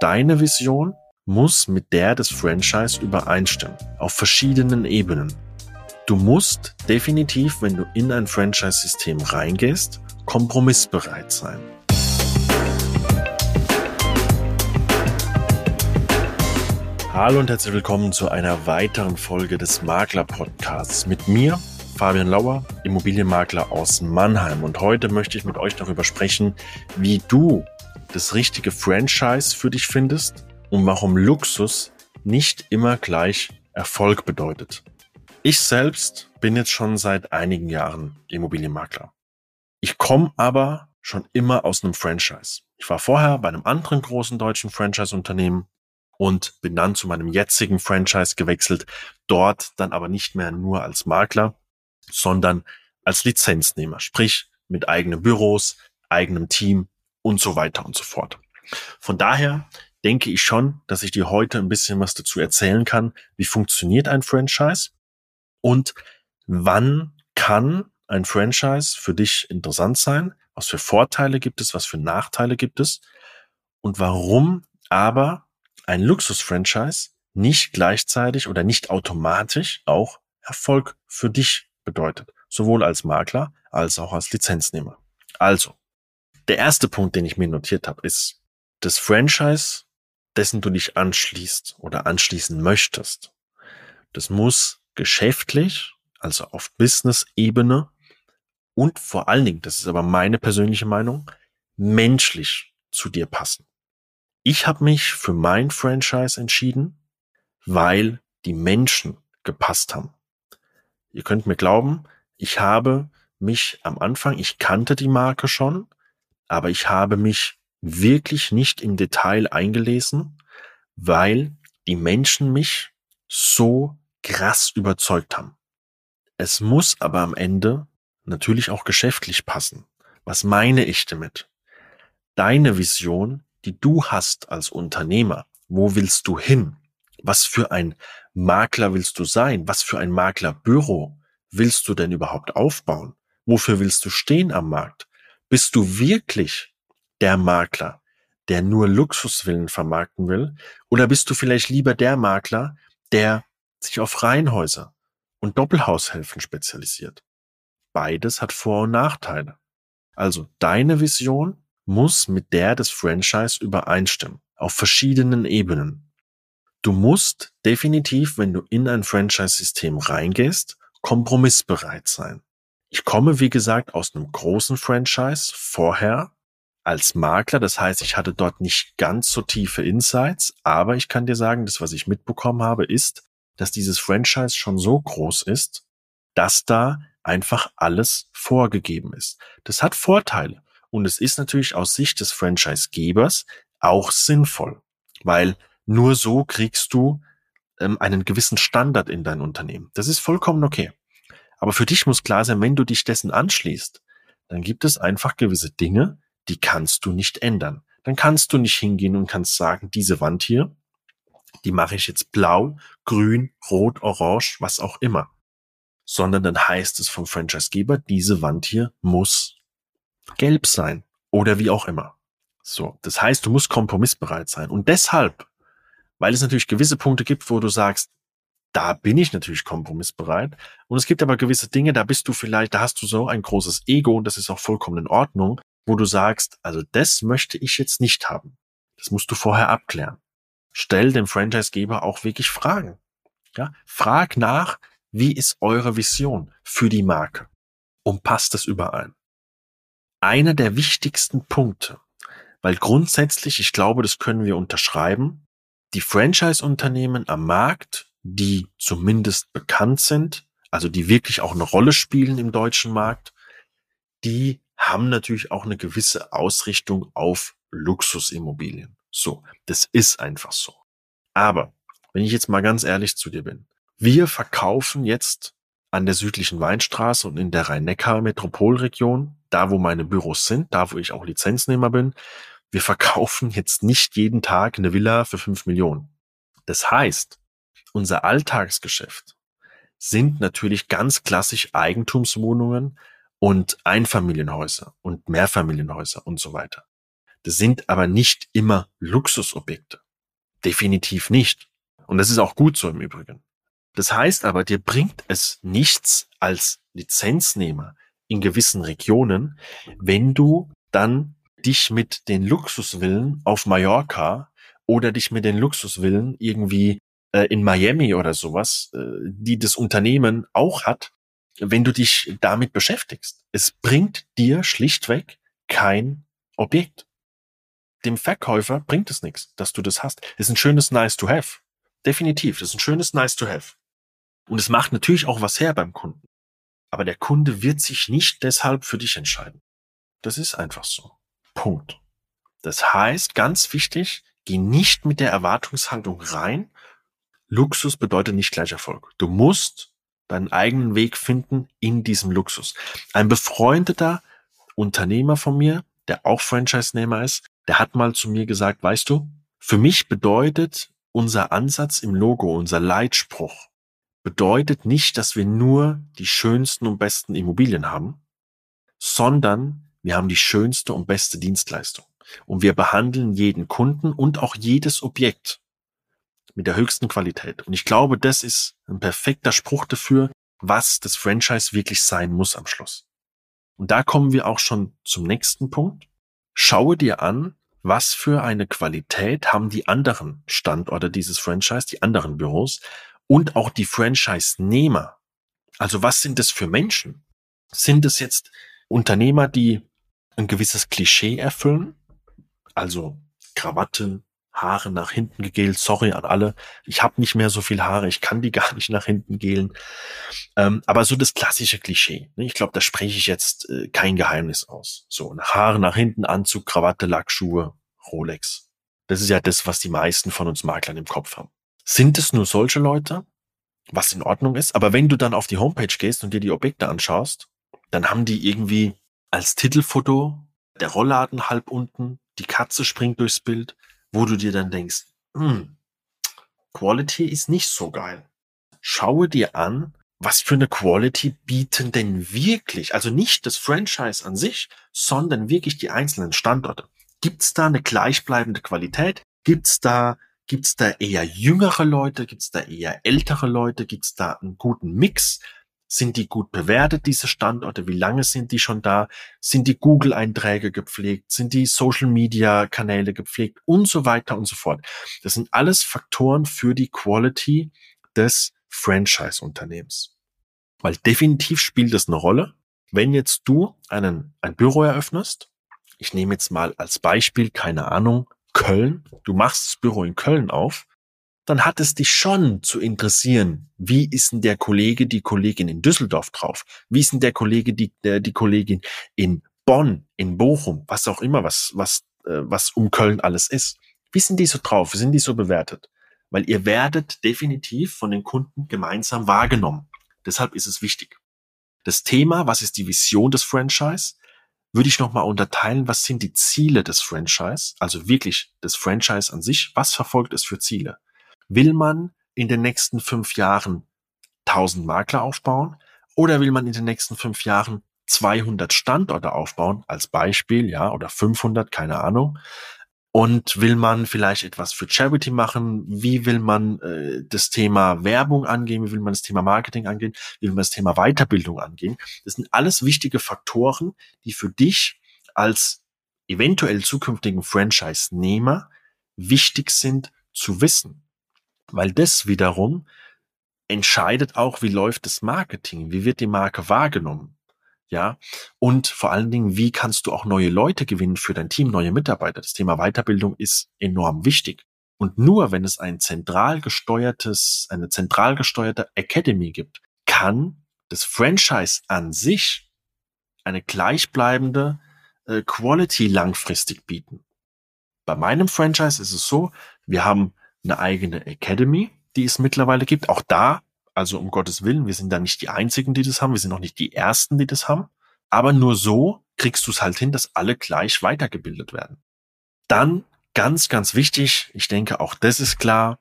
Deine Vision muss mit der des Franchise übereinstimmen, auf verschiedenen Ebenen. Du musst definitiv, wenn du in ein Franchise-System reingehst, kompromissbereit sein. Hallo und herzlich willkommen zu einer weiteren Folge des Makler Podcasts mit mir, Fabian Lauer, Immobilienmakler aus Mannheim. Und heute möchte ich mit euch darüber sprechen, wie du das richtige Franchise für dich findest und warum Luxus nicht immer gleich Erfolg bedeutet. Ich selbst bin jetzt schon seit einigen Jahren Immobilienmakler. Ich komme aber schon immer aus einem Franchise. Ich war vorher bei einem anderen großen deutschen Franchise-Unternehmen und bin dann zu meinem jetzigen Franchise gewechselt, dort dann aber nicht mehr nur als Makler, sondern als Lizenznehmer, sprich mit eigenen Büros, eigenem Team und so weiter und so fort. Von daher denke ich schon, dass ich dir heute ein bisschen was dazu erzählen kann, wie funktioniert ein Franchise und wann kann ein Franchise für dich interessant sein, was für Vorteile gibt es, was für Nachteile gibt es und warum aber ein Luxus-Franchise nicht gleichzeitig oder nicht automatisch auch Erfolg für dich bedeutet, sowohl als Makler als auch als Lizenznehmer. Also, der erste Punkt, den ich mir notiert habe, ist, das Franchise, dessen du dich anschließt oder anschließen möchtest, das muss geschäftlich, also auf Business-Ebene und vor allen Dingen, das ist aber meine persönliche Meinung, menschlich zu dir passen. Ich habe mich für mein Franchise entschieden, weil die Menschen gepasst haben. Ihr könnt mir glauben, ich habe mich am Anfang, ich kannte die Marke schon, aber ich habe mich wirklich nicht im Detail eingelesen, weil die Menschen mich so krass überzeugt haben. Es muss aber am Ende natürlich auch geschäftlich passen. Was meine ich damit? Deine Vision die du hast als Unternehmer. Wo willst du hin? Was für ein Makler willst du sein? Was für ein Maklerbüro willst du denn überhaupt aufbauen? Wofür willst du stehen am Markt? Bist du wirklich der Makler, der nur Luxuswillen vermarkten will? Oder bist du vielleicht lieber der Makler, der sich auf Reihenhäuser und Doppelhaushälften spezialisiert? Beides hat Vor- und Nachteile. Also deine Vision muss mit der des Franchise übereinstimmen, auf verschiedenen Ebenen. Du musst definitiv, wenn du in ein Franchise-System reingehst, kompromissbereit sein. Ich komme, wie gesagt, aus einem großen Franchise vorher als Makler. Das heißt, ich hatte dort nicht ganz so tiefe Insights, aber ich kann dir sagen, das, was ich mitbekommen habe, ist, dass dieses Franchise schon so groß ist, dass da einfach alles vorgegeben ist. Das hat Vorteile. Und es ist natürlich aus Sicht des Franchise-Gebers auch sinnvoll, weil nur so kriegst du ähm, einen gewissen Standard in dein Unternehmen. Das ist vollkommen okay. Aber für dich muss klar sein, wenn du dich dessen anschließt, dann gibt es einfach gewisse Dinge, die kannst du nicht ändern. Dann kannst du nicht hingehen und kannst sagen, diese Wand hier, die mache ich jetzt blau, grün, rot, orange, was auch immer. Sondern dann heißt es vom Franchisegeber, diese Wand hier muss gelb sein oder wie auch immer. So, das heißt, du musst kompromissbereit sein. Und deshalb, weil es natürlich gewisse Punkte gibt, wo du sagst, da bin ich natürlich kompromissbereit. Und es gibt aber gewisse Dinge, da bist du vielleicht, da hast du so ein großes Ego und das ist auch vollkommen in Ordnung, wo du sagst, also das möchte ich jetzt nicht haben. Das musst du vorher abklären. Stell dem Franchisegeber auch wirklich Fragen. Ja, frag nach, wie ist eure Vision für die Marke? Und passt es überein? einer der wichtigsten Punkte, weil grundsätzlich, ich glaube, das können wir unterschreiben, die Franchise-Unternehmen am Markt, die zumindest bekannt sind, also die wirklich auch eine Rolle spielen im deutschen Markt, die haben natürlich auch eine gewisse Ausrichtung auf Luxusimmobilien. So, das ist einfach so. Aber wenn ich jetzt mal ganz ehrlich zu dir bin, wir verkaufen jetzt an der südlichen Weinstraße und in der Rhein-Neckar-Metropolregion, da wo meine Büros sind, da wo ich auch Lizenznehmer bin, wir verkaufen jetzt nicht jeden Tag eine Villa für fünf Millionen. Das heißt, unser Alltagsgeschäft sind natürlich ganz klassisch Eigentumswohnungen und Einfamilienhäuser und Mehrfamilienhäuser und so weiter. Das sind aber nicht immer Luxusobjekte. Definitiv nicht. Und das ist auch gut so im Übrigen. Das heißt aber, dir bringt es nichts als Lizenznehmer in gewissen Regionen, wenn du dann dich mit den Luxusvillen auf Mallorca oder dich mit den Luxusvillen irgendwie äh, in Miami oder sowas, äh, die das Unternehmen auch hat, wenn du dich damit beschäftigst. Es bringt dir schlichtweg kein Objekt. Dem Verkäufer bringt es nichts, dass du das hast. Das ist ein schönes Nice to have. Definitiv, das ist ein schönes Nice to have. Und es macht natürlich auch was her beim Kunden. Aber der Kunde wird sich nicht deshalb für dich entscheiden. Das ist einfach so. Punkt. Das heißt, ganz wichtig, geh nicht mit der Erwartungshaltung rein. Luxus bedeutet nicht gleich Erfolg. Du musst deinen eigenen Weg finden in diesem Luxus. Ein befreundeter Unternehmer von mir, der auch Franchise-Nehmer ist, der hat mal zu mir gesagt, weißt du, für mich bedeutet unser Ansatz im Logo, unser Leitspruch, bedeutet nicht, dass wir nur die schönsten und besten Immobilien haben, sondern wir haben die schönste und beste Dienstleistung. Und wir behandeln jeden Kunden und auch jedes Objekt mit der höchsten Qualität. Und ich glaube, das ist ein perfekter Spruch dafür, was das Franchise wirklich sein muss am Schluss. Und da kommen wir auch schon zum nächsten Punkt. Schaue dir an, was für eine Qualität haben die anderen Standorte dieses Franchise, die anderen Büros und auch die Franchise-Nehmer. Also was sind das für Menschen? Sind es jetzt Unternehmer, die ein gewisses Klischee erfüllen? Also Krawatte, Haare nach hinten gegelt. Sorry an alle. Ich habe nicht mehr so viel Haare. Ich kann die gar nicht nach hinten gelen. Ähm, aber so das klassische Klischee. Ne? Ich glaube, da spreche ich jetzt äh, kein Geheimnis aus. So, Haare nach hinten, Anzug, Krawatte, Lackschuhe, Rolex. Das ist ja das, was die meisten von uns Maklern im Kopf haben sind es nur solche Leute, was in Ordnung ist. Aber wenn du dann auf die Homepage gehst und dir die Objekte anschaust, dann haben die irgendwie als Titelfoto der Rollladen halb unten, die Katze springt durchs Bild, wo du dir dann denkst, hm, Quality ist nicht so geil. Schaue dir an, was für eine Quality bieten denn wirklich, also nicht das Franchise an sich, sondern wirklich die einzelnen Standorte. Gibt's da eine gleichbleibende Qualität? Gibt's da Gibt's da eher jüngere Leute? Gibt's da eher ältere Leute? Gibt's da einen guten Mix? Sind die gut bewertet, diese Standorte? Wie lange sind die schon da? Sind die Google-Einträge gepflegt? Sind die Social-Media-Kanäle gepflegt? Und so weiter und so fort. Das sind alles Faktoren für die Quality des Franchise-Unternehmens. Weil definitiv spielt es eine Rolle, wenn jetzt du einen, ein Büro eröffnest. Ich nehme jetzt mal als Beispiel, keine Ahnung, Köln, du machst das Büro in Köln auf, dann hat es dich schon zu interessieren, wie ist denn der Kollege, die Kollegin in Düsseldorf drauf? Wie ist denn der Kollege, die, der, die Kollegin in Bonn, in Bochum, was auch immer, was, was, äh, was um Köln alles ist? Wie sind die so drauf? Wie sind die so bewertet? Weil ihr werdet definitiv von den Kunden gemeinsam wahrgenommen. Deshalb ist es wichtig. Das Thema, was ist die Vision des Franchise? würde ich nochmal unterteilen, was sind die Ziele des Franchise, also wirklich des Franchise an sich, was verfolgt es für Ziele? Will man in den nächsten fünf Jahren 1000 Makler aufbauen oder will man in den nächsten fünf Jahren 200 Standorte aufbauen, als Beispiel, ja, oder 500, keine Ahnung, und will man vielleicht etwas für Charity machen? Wie will man äh, das Thema Werbung angehen? Wie will man das Thema Marketing angehen? Wie will man das Thema Weiterbildung angehen? Das sind alles wichtige Faktoren, die für dich als eventuell zukünftigen Franchise-Nehmer wichtig sind zu wissen. Weil das wiederum entscheidet auch, wie läuft das Marketing? Wie wird die Marke wahrgenommen? Ja, und vor allen Dingen, wie kannst du auch neue Leute gewinnen für dein Team, neue Mitarbeiter? Das Thema Weiterbildung ist enorm wichtig. Und nur wenn es ein zentral gesteuertes, eine zentral gesteuerte Academy gibt, kann das Franchise an sich eine gleichbleibende äh, Quality langfristig bieten. Bei meinem Franchise ist es so, wir haben eine eigene Academy, die es mittlerweile gibt. Auch da also um Gottes Willen, wir sind da nicht die Einzigen, die das haben. Wir sind auch nicht die Ersten, die das haben. Aber nur so kriegst du es halt hin, dass alle gleich weitergebildet werden. Dann ganz, ganz wichtig, ich denke auch das ist klar,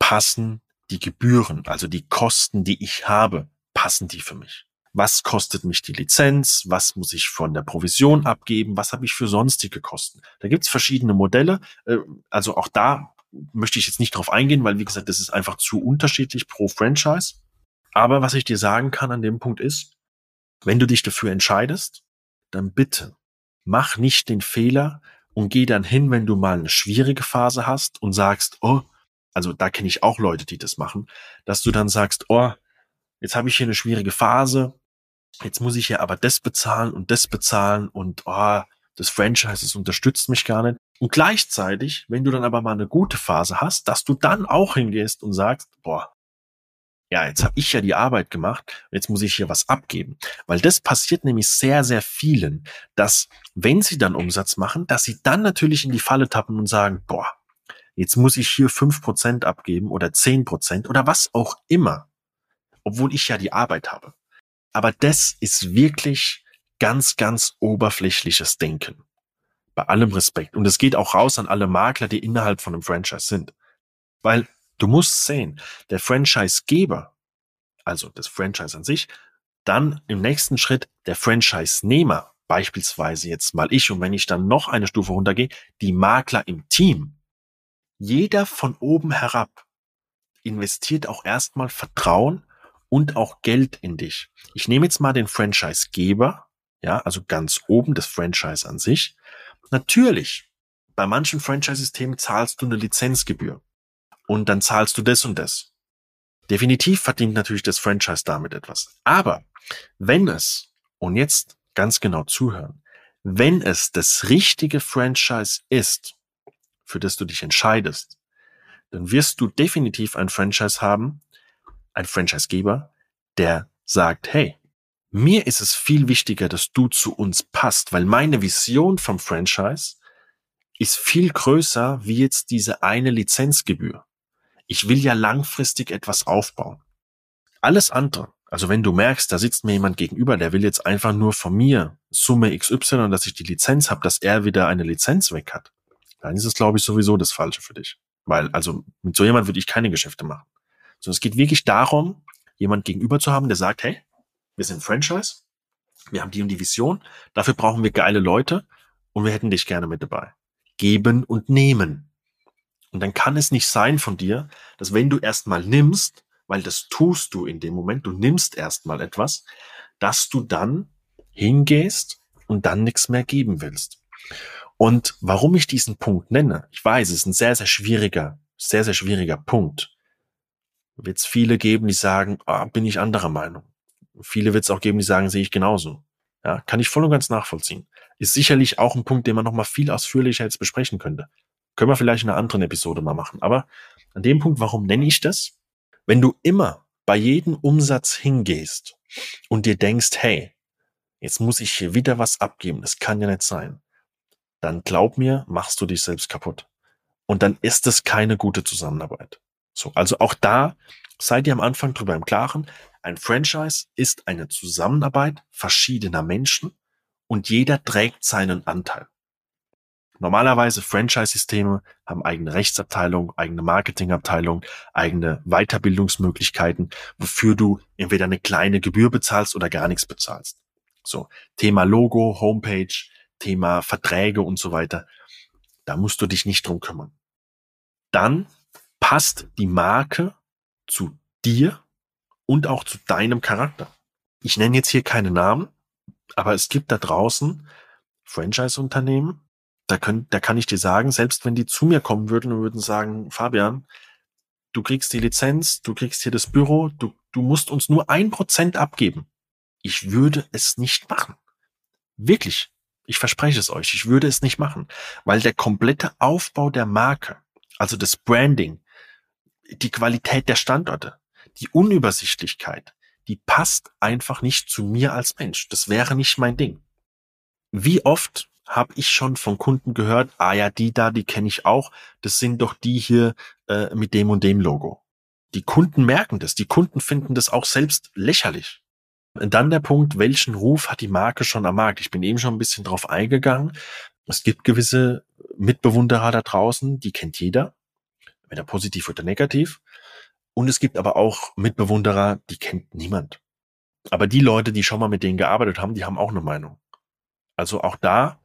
passen die Gebühren, also die Kosten, die ich habe, passen die für mich. was kostet mich die Lizenz, was muss ich von der Provision abgeben, was habe ich für sonstige Kosten. Da gibt's verschiedene Modelle. Äh, also auch da möchte ich jetzt nicht drauf eingehen, weil wie gesagt, das ist einfach zu unterschiedlich pro Franchise. Aber was ich dir sagen kann an dem Punkt ist, wenn du dich dafür entscheidest, dann bitte mach nicht den Fehler und geh dann hin, wenn du mal eine schwierige Phase hast und sagst, oh, also da kenne ich auch Leute, die das machen, dass du dann sagst, oh, jetzt habe ich hier eine schwierige Phase, jetzt muss ich ja aber das bezahlen und das bezahlen und oh, das Franchise das unterstützt mich gar nicht. Und gleichzeitig, wenn du dann aber mal eine gute Phase hast, dass du dann auch hingehst und sagst, boah, ja, jetzt habe ich ja die Arbeit gemacht, jetzt muss ich hier was abgeben. Weil das passiert nämlich sehr, sehr vielen, dass wenn sie dann Umsatz machen, dass sie dann natürlich in die Falle tappen und sagen, boah, jetzt muss ich hier fünf Prozent abgeben oder zehn Prozent oder was auch immer, obwohl ich ja die Arbeit habe. Aber das ist wirklich ganz, ganz oberflächliches Denken. Bei allem Respekt. Und es geht auch raus an alle Makler, die innerhalb von einem Franchise sind. Weil du musst sehen, der Franchisegeber, also das Franchise an sich, dann im nächsten Schritt der Franchise-Nehmer, beispielsweise jetzt mal ich und wenn ich dann noch eine Stufe runtergehe, die Makler im Team. Jeder von oben herab investiert auch erstmal Vertrauen und auch Geld in dich. Ich nehme jetzt mal den Franchisegeber, ja, also ganz oben das Franchise an sich. Natürlich, bei manchen Franchise-Systemen zahlst du eine Lizenzgebühr und dann zahlst du das und das. Definitiv verdient natürlich das Franchise damit etwas. Aber wenn es, und jetzt ganz genau zuhören, wenn es das richtige Franchise ist, für das du dich entscheidest, dann wirst du definitiv ein Franchise haben, ein Franchisegeber, der sagt, hey, mir ist es viel wichtiger, dass du zu uns passt, weil meine Vision vom Franchise ist viel größer wie jetzt diese eine Lizenzgebühr. Ich will ja langfristig etwas aufbauen. Alles andere, also wenn du merkst, da sitzt mir jemand gegenüber, der will jetzt einfach nur von mir Summe XY dass ich die Lizenz habe, dass er wieder eine Lizenz weg hat, dann ist es, glaube ich, sowieso das Falsche für dich. Weil, also mit so jemand würde ich keine Geschäfte machen. So, es geht wirklich darum, jemand gegenüber zu haben, der sagt, hey, wir sind Franchise, wir haben die und die Vision, dafür brauchen wir geile Leute und wir hätten dich gerne mit dabei. Geben und nehmen. Und dann kann es nicht sein von dir, dass wenn du erstmal nimmst, weil das tust du in dem Moment, du nimmst erstmal etwas, dass du dann hingehst und dann nichts mehr geben willst. Und warum ich diesen Punkt nenne, ich weiß, es ist ein sehr, sehr schwieriger, sehr, sehr schwieriger Punkt wird es viele geben, die sagen, ah, bin ich anderer Meinung. Viele wird es auch geben, die sagen, sehe ich genauso. Ja, kann ich voll und ganz nachvollziehen. Ist sicherlich auch ein Punkt, den man nochmal viel ausführlicher jetzt besprechen könnte. Können wir vielleicht in einer anderen Episode mal machen. Aber an dem Punkt, warum nenne ich das? Wenn du immer bei jedem Umsatz hingehst und dir denkst, hey, jetzt muss ich hier wieder was abgeben, das kann ja nicht sein, dann glaub mir, machst du dich selbst kaputt. Und dann ist es keine gute Zusammenarbeit. So, also auch da seid ihr am Anfang drüber im Klaren. Ein Franchise ist eine Zusammenarbeit verschiedener Menschen und jeder trägt seinen Anteil. Normalerweise Franchise-Systeme haben eigene Rechtsabteilung, eigene Marketingabteilung, eigene Weiterbildungsmöglichkeiten, wofür du entweder eine kleine Gebühr bezahlst oder gar nichts bezahlst. So, Thema Logo, Homepage, Thema Verträge und so weiter. Da musst du dich nicht drum kümmern. Dann passt die Marke zu dir und auch zu deinem Charakter. Ich nenne jetzt hier keine Namen, aber es gibt da draußen Franchise-Unternehmen, da, können, da kann ich dir sagen, selbst wenn die zu mir kommen würden und würden sagen, Fabian, du kriegst die Lizenz, du kriegst hier das Büro, du, du musst uns nur ein Prozent abgeben. Ich würde es nicht machen. Wirklich. Ich verspreche es euch. Ich würde es nicht machen, weil der komplette Aufbau der Marke, also das Branding, die Qualität der Standorte, die Unübersichtlichkeit, die passt einfach nicht zu mir als Mensch. Das wäre nicht mein Ding. Wie oft habe ich schon von Kunden gehört, ah ja, die da, die kenne ich auch, das sind doch die hier äh, mit dem und dem Logo. Die Kunden merken das, die Kunden finden das auch selbst lächerlich. Und dann der Punkt, welchen Ruf hat die Marke schon am Markt? Ich bin eben schon ein bisschen drauf eingegangen. Es gibt gewisse Mitbewunderer da draußen, die kennt jeder entweder positiv oder negativ. Und es gibt aber auch Mitbewunderer, die kennt niemand. Aber die Leute, die schon mal mit denen gearbeitet haben, die haben auch eine Meinung. Also auch da,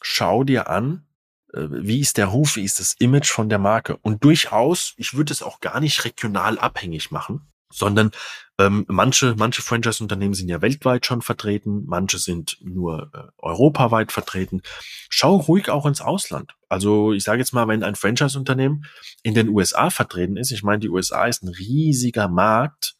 schau dir an, äh, wie ist der Ruf, wie ist das Image von der Marke. Und durchaus, ich würde es auch gar nicht regional abhängig machen, sondern ähm, manche, manche Franchise-Unternehmen sind ja weltweit schon vertreten, manche sind nur äh, europaweit vertreten. Schau ruhig auch ins Ausland. Also ich sage jetzt mal, wenn ein Franchise-Unternehmen in den USA vertreten ist, ich meine, die USA ist ein riesiger Markt,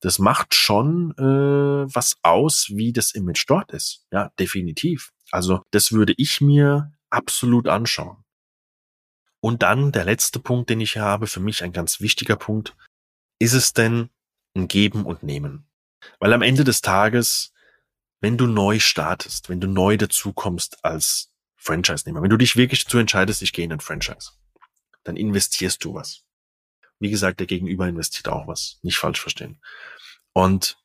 das macht schon äh, was aus, wie das Image dort ist. Ja, definitiv. Also das würde ich mir absolut anschauen. Und dann der letzte Punkt, den ich habe, für mich ein ganz wichtiger Punkt, ist es denn ein Geben und Nehmen? Weil am Ende des Tages, wenn du neu startest, wenn du neu dazukommst als Franchise-Nehmer, wenn du dich wirklich dazu entscheidest, ich gehe in ein Franchise, dann investierst du was. Wie gesagt, der Gegenüber investiert auch was. Nicht falsch verstehen. Und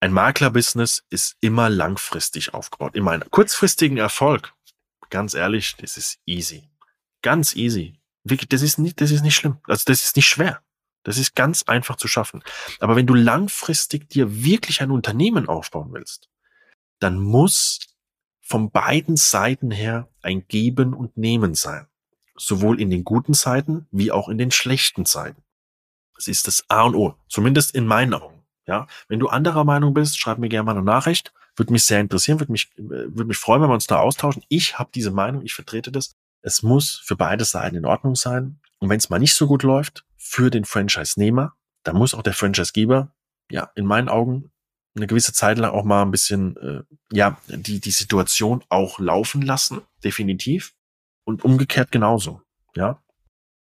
ein Maklerbusiness ist immer langfristig aufgebaut. Immer einen kurzfristigen Erfolg. Ganz ehrlich, das ist easy. Ganz easy. Wirklich, das ist nicht, das ist nicht schlimm. Also das ist nicht schwer. Das ist ganz einfach zu schaffen. Aber wenn du langfristig dir wirklich ein Unternehmen aufbauen willst, dann muss von beiden Seiten her ein Geben und Nehmen sein. Sowohl in den guten Zeiten wie auch in den schlechten Zeiten. Das ist das A und O. Zumindest in meinen Augen. Ja, wenn du anderer Meinung bist, schreib mir gerne mal eine Nachricht. Würde mich sehr interessieren, würde mich, würde mich freuen, wenn wir uns da austauschen. Ich habe diese Meinung, ich vertrete das. Es muss für beide Seiten in Ordnung sein. Und wenn es mal nicht so gut läuft, für den Franchise-Nehmer, dann muss auch der Franchise-Geber, ja, in meinen Augen eine gewisse Zeit lang auch mal ein bisschen, äh, ja, die, die Situation auch laufen lassen, definitiv. Und umgekehrt genauso, ja.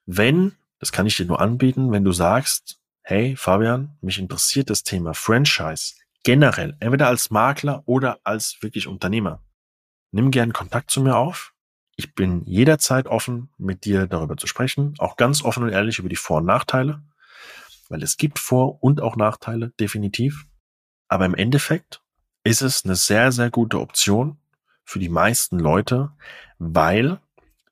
Wenn, das kann ich dir nur anbieten, wenn du sagst, hey Fabian, mich interessiert das Thema Franchise generell, entweder als Makler oder als wirklich Unternehmer. Nimm gern Kontakt zu mir auf. Ich bin jederzeit offen, mit dir darüber zu sprechen, auch ganz offen und ehrlich über die Vor- und Nachteile, weil es gibt Vor- und auch Nachteile, definitiv. Aber im Endeffekt ist es eine sehr, sehr gute Option für die meisten Leute, weil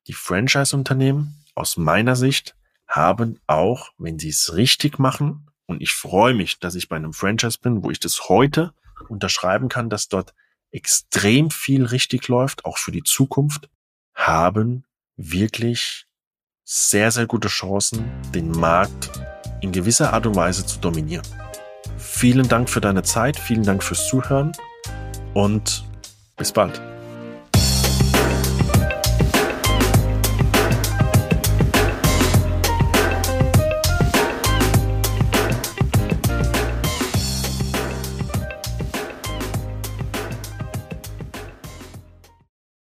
die Franchise-Unternehmen aus meiner Sicht haben auch, wenn sie es richtig machen, und ich freue mich, dass ich bei einem Franchise bin, wo ich das heute unterschreiben kann, dass dort extrem viel richtig läuft, auch für die Zukunft, haben wirklich sehr, sehr gute Chancen, den Markt in gewisser Art und Weise zu dominieren. Vielen Dank für deine Zeit, vielen Dank fürs Zuhören und bis bald.